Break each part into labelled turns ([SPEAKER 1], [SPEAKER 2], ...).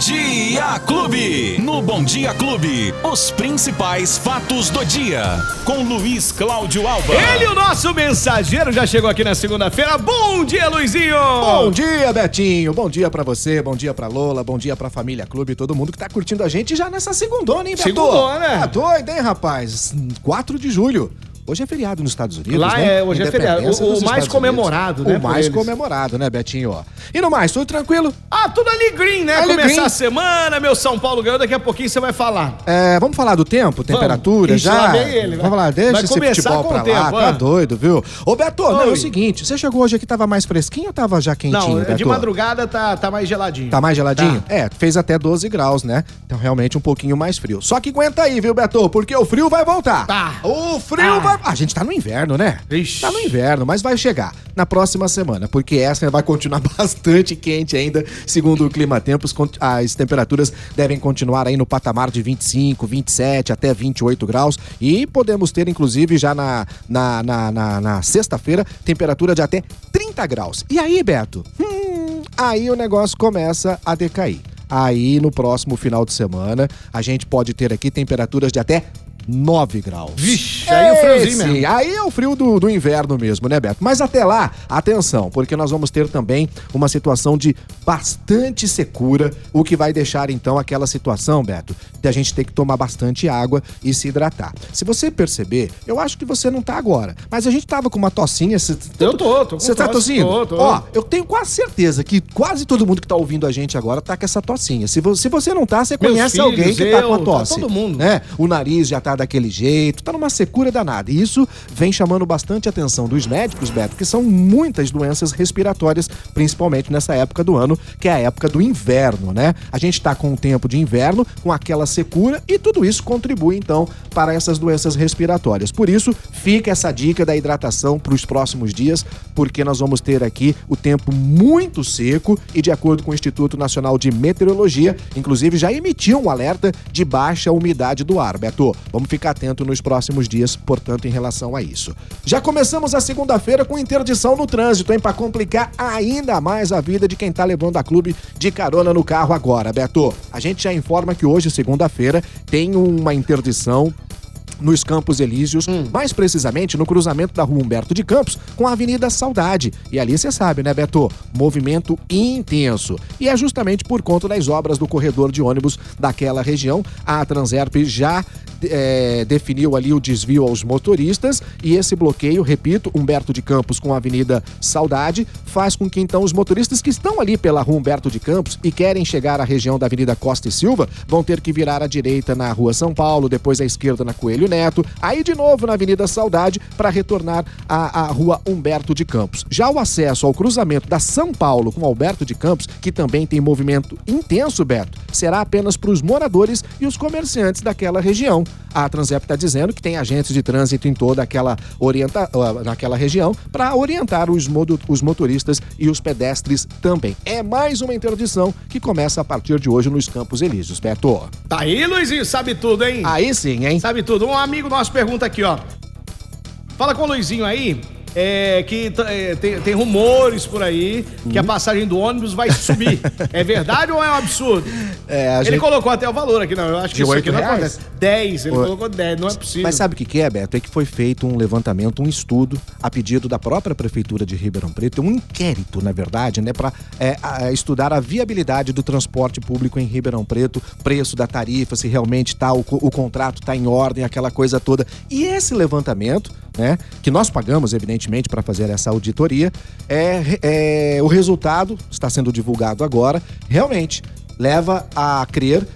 [SPEAKER 1] Dia Clube. No Bom Dia Clube, os principais fatos do dia. Com Luiz Cláudio Alba.
[SPEAKER 2] Ele, o nosso mensageiro, já chegou aqui na segunda-feira. Bom dia, Luizinho!
[SPEAKER 3] Bom dia, Betinho. Bom dia pra você, bom dia pra Lola, bom dia pra família Clube, todo mundo que tá curtindo a gente já nessa segundona, hein, Beto?
[SPEAKER 2] Segundona.
[SPEAKER 3] Tá doido, hein, rapaz? 4 de julho. Hoje é feriado nos Estados Unidos,
[SPEAKER 2] Lá
[SPEAKER 3] né?
[SPEAKER 2] é- hoje é feriado. O- o mais
[SPEAKER 3] Estados
[SPEAKER 2] comemorado,
[SPEAKER 3] Unidos.
[SPEAKER 2] né,
[SPEAKER 3] O mais
[SPEAKER 2] eles.
[SPEAKER 3] comemorado, né, Betinho? Ó. E no mais, tudo tranquilo?
[SPEAKER 2] Ah, tudo ali green, né?
[SPEAKER 3] Ali
[SPEAKER 2] Começar
[SPEAKER 3] green.
[SPEAKER 2] a semana, meu São Paulo ganhou, daqui a pouquinho você vai falar.
[SPEAKER 3] É, vamos falar do tempo, temperatura,
[SPEAKER 2] Isso,
[SPEAKER 3] já?
[SPEAKER 2] lá ele,
[SPEAKER 3] vamos falar, deixa
[SPEAKER 2] Vai
[SPEAKER 3] esse futebol pra
[SPEAKER 2] o tempo,
[SPEAKER 3] lá, tá
[SPEAKER 2] ah.
[SPEAKER 3] doido, viu? Ô, Beto, não, é o seguinte, você chegou hoje aqui, tava mais fresquinho ou tava já quentinho,
[SPEAKER 2] Não,
[SPEAKER 3] Beto?
[SPEAKER 2] de madrugada tá, tá mais geladinho.
[SPEAKER 3] Tá mais geladinho? É, fez até 12 graus, né? Então realmente um pouquinho mais frio. Só que aguenta aí, viu, Beto? Porque o frio vai voltar.
[SPEAKER 2] Tá.
[SPEAKER 3] O frio
[SPEAKER 2] Tá.
[SPEAKER 3] vai. A gente tá no inverno, né?
[SPEAKER 2] Ixi.
[SPEAKER 3] Tá no inverno, mas vai chegar na próxima semana, porque essa vai continuar bastante quente ainda, segundo o Clima Tempos. As temperaturas devem continuar aí no patamar de 25, 27 até 28 graus. E podemos ter, inclusive, já na, na, na, na- na sexta-feira, temperatura de até 30 graus. E aí, Beto? Hum, aí o negócio começa a decair. Aí, no próximo final de semana, a gente pode ter aqui temperaturas de até 9 graus.
[SPEAKER 2] Vixe, aí o friozinho mesmo.
[SPEAKER 3] Aí é o frio do, do inverno mesmo, né, Beto? Mas até lá, atenção, porque nós vamos ter também uma situação de bastante secura, o que vai deixar então aquela situação, Beto, de a gente ter que tomar bastante água e se hidratar. Se você perceber, eu acho que você não tá agora, mas a gente tava com uma tossinha. cê-
[SPEAKER 2] Eu tô, tô com
[SPEAKER 3] Você tá tossindo?
[SPEAKER 2] tô, tô.
[SPEAKER 3] Ó, eu tenho quase certeza que quase todo mundo que tá ouvindo a gente agora tá com essa tossinha. Se você, se você não tá, você
[SPEAKER 2] Meus
[SPEAKER 3] conhece
[SPEAKER 2] filhos,
[SPEAKER 3] alguém que tá com a
[SPEAKER 2] eu, tá
[SPEAKER 3] tosse.
[SPEAKER 2] todo mundo.
[SPEAKER 3] Né? O nariz já tá daquele jeito, tá numa secura danada. E isso vem chamando bastante atenção dos médicos, Beto, que são muitas doenças respiratórias, principalmente nessa época do ano, que é a época do inverno, né? A gente tá com o tempo de inverno, com aquela secura, e tudo isso contribui, então, para essas doenças respiratórias. Por isso, fica essa dica da hidratação para os próximos dias, porque nós vamos ter aqui o tempo muito seco e, de acordo com o Instituto Nacional de Meteorologia, inclusive já emitiu um alerta de baixa umidade do ar, Beto. Vamos ficar atento nos próximos dias, portanto, em relação a isso. Já começamos a segunda-feira com interdição no trânsito, hein? Para complicar ainda mais a vida de quem tá levando a clube de carona no carro agora, Beto. A gente já informa que hoje, segunda-feira, tem uma interdição nos Campos Elíseos, mais precisamente no cruzamento da Rua Humberto de Campos com a Avenida Saudade. E ali você sabe, né, Beto? Movimento intenso. E é justamente por conta das obras do corredor de ônibus daquela região. A Transerp já eh, definiu ali o desvio aos motoristas e esse bloqueio, repito, Humberto de Campos com a Avenida Saudade, faz com que então os motoristas que estão ali pela Rua Humberto de Campos e querem chegar à região da Avenida Costa e Silva vão ter que virar à direita na Rua São Paulo, depois à esquerda na Coelho Neto, aí de novo na Avenida Saudade para retornar à, à Rua Humberto de Campos. Já o acesso ao cruzamento da São Paulo com Alberto de Campos, que também tem movimento intenso, Beto, será apenas para os moradores e os comerciantes daquela região. A Transep está dizendo que tem agentes de trânsito em toda aquela orienta ah, naquela região para orientar os, modo- os motoristas e os pedestres também. É mais uma interdição que começa a partir de hoje nos Campos Elíseos, Beto.
[SPEAKER 2] Tá aí, Luizinho, sabe tudo, hein?
[SPEAKER 3] Aí sim, hein?
[SPEAKER 2] Sabe tudo. Um amigo nosso pergunta aqui, ó. Fala com o Luizinho aí. É, que é, tem, tem rumores por aí que
[SPEAKER 3] Uhum.
[SPEAKER 2] a passagem do ônibus vai subir. é verdade ou é um absurdo?
[SPEAKER 3] É, a
[SPEAKER 2] Ele
[SPEAKER 3] gente-
[SPEAKER 2] colocou até o valor aqui, não. Eu acho que
[SPEAKER 3] De
[SPEAKER 2] isso aqui não
[SPEAKER 3] reais?
[SPEAKER 2] acontece. 10, ele
[SPEAKER 3] Oi.
[SPEAKER 2] colocou 10, não é possível.
[SPEAKER 3] Mas sabe o que, que é, Beto? É que foi feito um levantamento, um estudo, a pedido da própria Prefeitura de Ribeirão Preto, um inquérito, na verdade, né, para estudar a viabilidade do transporte público em Ribeirão Preto, preço da tarifa, se realmente tá, o, o contrato está em ordem, aquela coisa toda. E esse levantamento, né, que nós pagamos, evidentemente, para fazer essa auditoria, é, é o resultado, está sendo divulgado agora, realmente leva a crer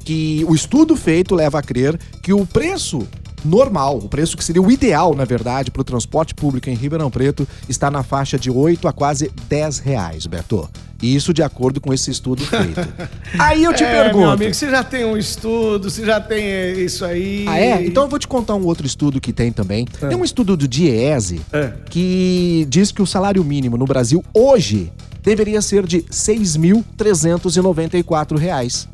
[SPEAKER 3] que o estudo feito leva a crer que o preço normal, o preço que seria o ideal, na verdade, para o transporte público em Ribeirão Preto, está na faixa de 8 a quase 10 reais, Beto. Isso de acordo com esse estudo feito. Aí eu te
[SPEAKER 2] é,
[SPEAKER 3] pergunto.
[SPEAKER 2] meu amigo, você já tem um estudo, você já tem é, isso aí.
[SPEAKER 3] Ah, é? Então eu vou te contar um outro estudo que tem também. Tem um estudo do DIEESE
[SPEAKER 2] É.
[SPEAKER 3] que diz que o salário mínimo no Brasil hoje deveria ser de 6.394 reais.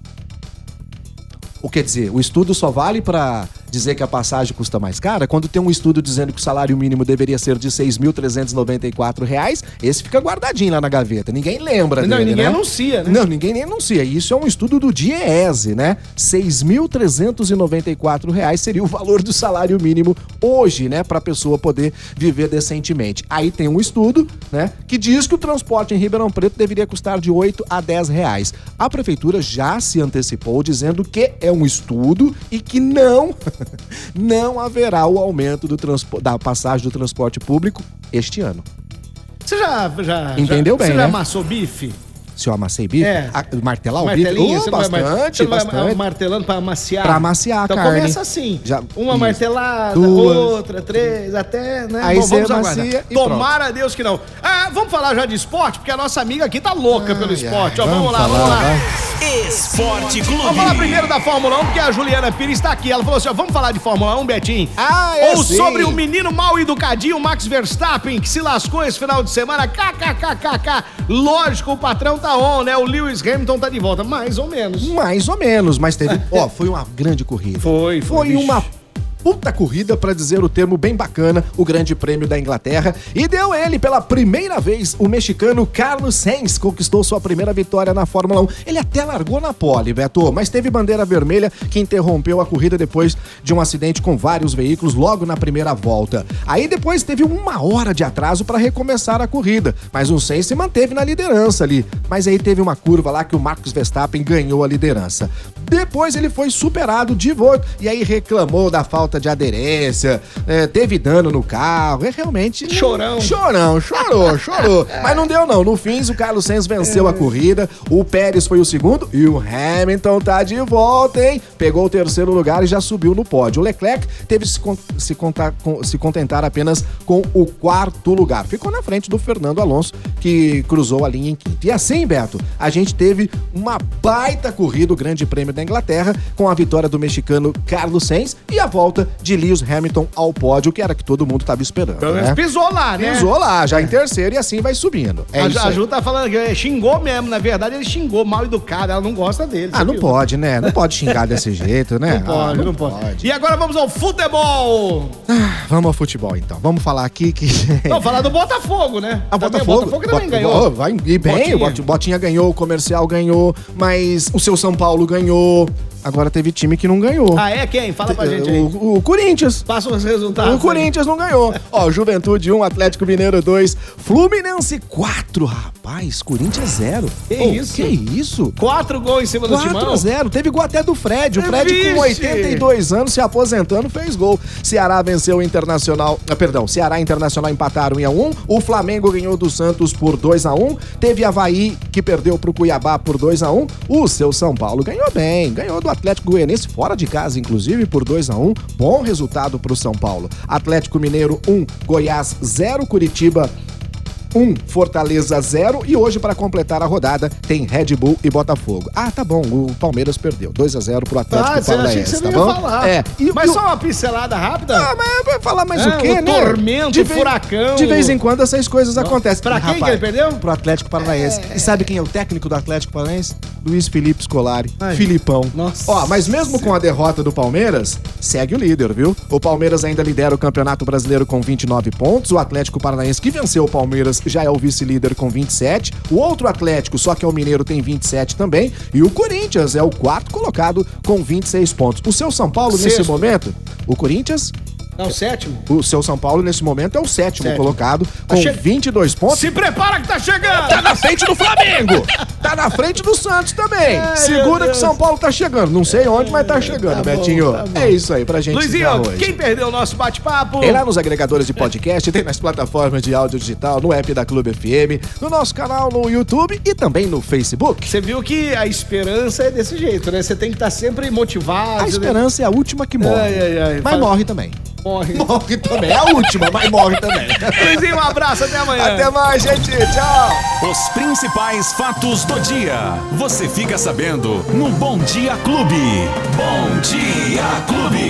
[SPEAKER 3] O quer dizer, o estudo só vale para dizer que a passagem custa mais cara, quando tem um estudo dizendo que o salário mínimo deveria ser de 6.394 reais, esse fica guardadinho lá na gaveta. Ninguém lembra
[SPEAKER 2] Não,
[SPEAKER 3] dele,
[SPEAKER 2] ninguém
[SPEAKER 3] né?
[SPEAKER 2] anuncia, né?
[SPEAKER 3] Não, ninguém nem anuncia. Isso é um estudo do DIEESE, né? 6.394 reais seria o valor do salário mínimo hoje, né? Para a pessoa poder viver decentemente. Aí tem um estudo, né? Que diz que o transporte em Ribeirão Preto deveria custar de 8 a 10 reais. A prefeitura já se antecipou dizendo que é um estudo e que não, não haverá o aumento do da passagem do transporte público este ano.
[SPEAKER 2] Você já, já.
[SPEAKER 3] Entendeu
[SPEAKER 2] já,
[SPEAKER 3] bem,
[SPEAKER 2] Você já
[SPEAKER 3] né?
[SPEAKER 2] amassou bife?
[SPEAKER 3] Se eu amassei bife,
[SPEAKER 2] É.
[SPEAKER 3] a- martelar o bife, oh,
[SPEAKER 2] você não vai
[SPEAKER 3] bastante,
[SPEAKER 2] você não vai
[SPEAKER 3] bastante.
[SPEAKER 2] martelando pra amaciar?
[SPEAKER 3] Pra amaciar a
[SPEAKER 2] então
[SPEAKER 3] carne.
[SPEAKER 2] começa assim.
[SPEAKER 3] Já-
[SPEAKER 2] uma
[SPEAKER 3] isso.
[SPEAKER 2] martelada,
[SPEAKER 3] Duas.
[SPEAKER 2] outra, três, até, né?
[SPEAKER 3] Aí
[SPEAKER 2] Bom,
[SPEAKER 3] você
[SPEAKER 2] vamos
[SPEAKER 3] amacia e
[SPEAKER 2] Tomara a Deus que não. Ah, vamos falar já de esporte, porque a nossa amiga aqui tá louca pelo esporte.
[SPEAKER 3] ai,
[SPEAKER 2] Ó, vamos,
[SPEAKER 3] vamos
[SPEAKER 2] lá, vamos
[SPEAKER 3] falar,
[SPEAKER 2] lá.
[SPEAKER 3] vai.
[SPEAKER 1] Esporte
[SPEAKER 2] Vamos falar
[SPEAKER 1] Clube.
[SPEAKER 2] primeiro da Fórmula 1, porque a Juliana Pires está aqui. Ela falou assim: ó, vamos falar de Fórmula 1, Betinho?
[SPEAKER 3] Ah, é
[SPEAKER 2] Ou
[SPEAKER 3] sim.
[SPEAKER 2] sobre o menino mal educadinho Max Verstappen, que se lascou esse final de semana. KKKKK. Lógico, o patrão tá on, né? O Lewis Hamilton tá de volta. Mais ou menos.
[SPEAKER 3] Mais ou menos, mas teve. Ó, foi uma grande corrida.
[SPEAKER 2] Foi, foi,
[SPEAKER 3] Foi
[SPEAKER 2] bicho.
[SPEAKER 3] uma puta corrida, pra dizer o termo bem bacana, o Grande Prêmio da Inglaterra. E deu ele pela primeira vez. O mexicano Carlos Sainz conquistou sua primeira vitória na Fórmula 1. Ele até largou na pole, Beto, mas teve bandeira vermelha que interrompeu a corrida depois de um acidente com vários veículos logo na primeira volta. Aí depois teve uma hora de atraso para recomeçar a corrida, mas o Sainz se manteve na liderança ali. Mas aí teve uma curva lá que o Marcos Verstappen ganhou a liderança. Depois ele foi superado de volta e aí reclamou da falta de aderência, é, teve dano no carro, é realmente...
[SPEAKER 2] Chorão.
[SPEAKER 3] Chorão, chorou, chorou. Mas não deu não, no fim o Carlos Sainz venceu a corrida, o Pérez foi o segundo e o Hamilton tá de volta, hein? Pegou o terceiro lugar e já subiu no pódio. O Leclerc teve que se, con- se, contar- com- se contentar apenas com o quarto lugar. Ficou na frente do Fernando Alonso, que cruzou a linha em quinto. E assim, Beto, a gente teve uma baita corrida, o Grande Prêmio da Inglaterra, com a vitória do mexicano Carlos Sainz e a volta de Lewis Hamilton ao pódio, que era que todo mundo estava esperando.
[SPEAKER 2] Pelo menos
[SPEAKER 3] né?
[SPEAKER 2] pisou lá, né?
[SPEAKER 3] Pisou lá, já em terceiro e assim vai subindo. É
[SPEAKER 2] a,
[SPEAKER 3] isso
[SPEAKER 2] a. Ju tá falando que xingou mesmo. Na verdade, ele xingou mal educado. Ela não gosta dele.
[SPEAKER 3] Ah, não
[SPEAKER 2] viu?
[SPEAKER 3] pode, né? Não pode xingar desse jeito, né?
[SPEAKER 2] Não pode,
[SPEAKER 3] Ah,
[SPEAKER 2] não, pode. E agora vamos ao futebol.
[SPEAKER 3] Vamos ao futebol, então. Vamos falar aqui que...
[SPEAKER 2] Não, falar do Botafogo, né?
[SPEAKER 3] Ah,
[SPEAKER 2] Também,
[SPEAKER 3] Botafogo.
[SPEAKER 2] O Botafogo também
[SPEAKER 3] Bota-
[SPEAKER 2] ganhou.
[SPEAKER 3] Vai ir bem,
[SPEAKER 2] Botinha.
[SPEAKER 3] o Bot- Botinha ganhou, o Comercial ganhou, mas o seu São Paulo ganhou. Agora teve time que não ganhou.
[SPEAKER 2] Ah, é quem? Fala pra gente aí.
[SPEAKER 3] O, o Corinthians.
[SPEAKER 2] Passa os resultados.
[SPEAKER 3] O Corinthians não ganhou. Ó, Juventude 1, Atlético Mineiro 2, Fluminense 4. Rapaz, Corinthians 0.
[SPEAKER 2] Que isso?
[SPEAKER 3] Que isso?
[SPEAKER 2] Quatro gols em cima do
[SPEAKER 3] 4
[SPEAKER 2] timão.
[SPEAKER 3] a 0 Teve gol até do Fred. O Fred,
[SPEAKER 2] Vixe!
[SPEAKER 3] com 82 anos, se aposentando, fez gol. Ceará venceu o Internacional. Ah, perdão, Ceará e Internacional empataram 1 a 1 O Flamengo ganhou do Santos por 2 a 1 Teve Havaí, que perdeu pro Cuiabá por 2 a 1 O seu São Paulo ganhou bem. Ganhou do Atlético Goianense, fora de casa, inclusive, por 2 a 1 Bom resultado pro São Paulo. Atlético Mineiro 1, Goiás 0, Curitiba 1, Fortaleza 0 e hoje para completar a rodada tem Red Bull e Botafogo. Ah, tá bom, o Palmeiras perdeu 2 a 0 pro Atlético
[SPEAKER 2] Ah, achei que
[SPEAKER 3] Paranaense,
[SPEAKER 2] você
[SPEAKER 3] tá bom?
[SPEAKER 2] falar.
[SPEAKER 3] É. E,
[SPEAKER 2] Mas
[SPEAKER 3] e o-
[SPEAKER 2] só uma pincelada rápida.
[SPEAKER 3] Ah, mas vai falar mais
[SPEAKER 2] É,
[SPEAKER 3] o quê,
[SPEAKER 2] o
[SPEAKER 3] né?
[SPEAKER 2] tormento,
[SPEAKER 3] De
[SPEAKER 2] o furacão.
[SPEAKER 3] De vez em quando essas coisas acontecem.
[SPEAKER 2] Pra
[SPEAKER 3] E,
[SPEAKER 2] quem que ele perdeu?
[SPEAKER 3] Pro Atlético Paranaense. E sabe quem é o técnico do Atlético Paranaense? Luiz Felipe Scolari.
[SPEAKER 2] Ai.
[SPEAKER 3] Filipão.
[SPEAKER 2] Nossa.
[SPEAKER 3] Ó, mas mesmo com a derrota do Palmeiras, segue o líder, viu? O Palmeiras ainda lidera o Campeonato Brasileiro com 29 pontos. O Atlético Paranaense, que venceu o Palmeiras, já é o vice-líder com 27. O outro Atlético, só que é o Mineiro, tem 27 também. E o Corinthians é o quarto colocado com 26 pontos. O seu São Paulo, nesse
[SPEAKER 2] Sexto.
[SPEAKER 3] momento, o Corinthians
[SPEAKER 2] Não, sétimo.
[SPEAKER 3] o seu São Paulo, nesse momento, é o sétimo,
[SPEAKER 2] Sétimo.
[SPEAKER 3] colocado, com
[SPEAKER 2] che-
[SPEAKER 3] 22 pontos.
[SPEAKER 2] Se prepara que tá chegando!
[SPEAKER 3] Tá na frente do Flamengo! Tá na frente do Santos também!
[SPEAKER 2] Ai,
[SPEAKER 3] Segura que. São Paulo tá chegando. Não sei onde, mas tá chegando,
[SPEAKER 2] Tá bom,
[SPEAKER 3] Betinho.
[SPEAKER 2] tá bom.
[SPEAKER 3] É isso aí pra gente
[SPEAKER 2] Luizinho,
[SPEAKER 3] hoje.
[SPEAKER 2] quem perdeu o nosso bate-papo?
[SPEAKER 3] Tem lá nos agregadores de podcast, tem nas plataformas de áudio digital, no app da Clube FM, no nosso canal no YouTube e também no Facebook.
[SPEAKER 2] Você viu que a esperança é desse jeito, né? Você tem que estar sempre motivado.
[SPEAKER 3] A esperança é a última que morre.
[SPEAKER 2] Ai, ai, ai.
[SPEAKER 3] Mas
[SPEAKER 2] Fala-
[SPEAKER 3] morre também.
[SPEAKER 2] Morre.
[SPEAKER 3] Morre também. É a última, mas morre também.
[SPEAKER 2] Luizinho, um abraço, até amanhã.
[SPEAKER 3] Até mais, gente. Tchau.
[SPEAKER 1] Os principais fatos do dia. Você fica sabendo no Bom Dia Clube. Bom Dia Clube.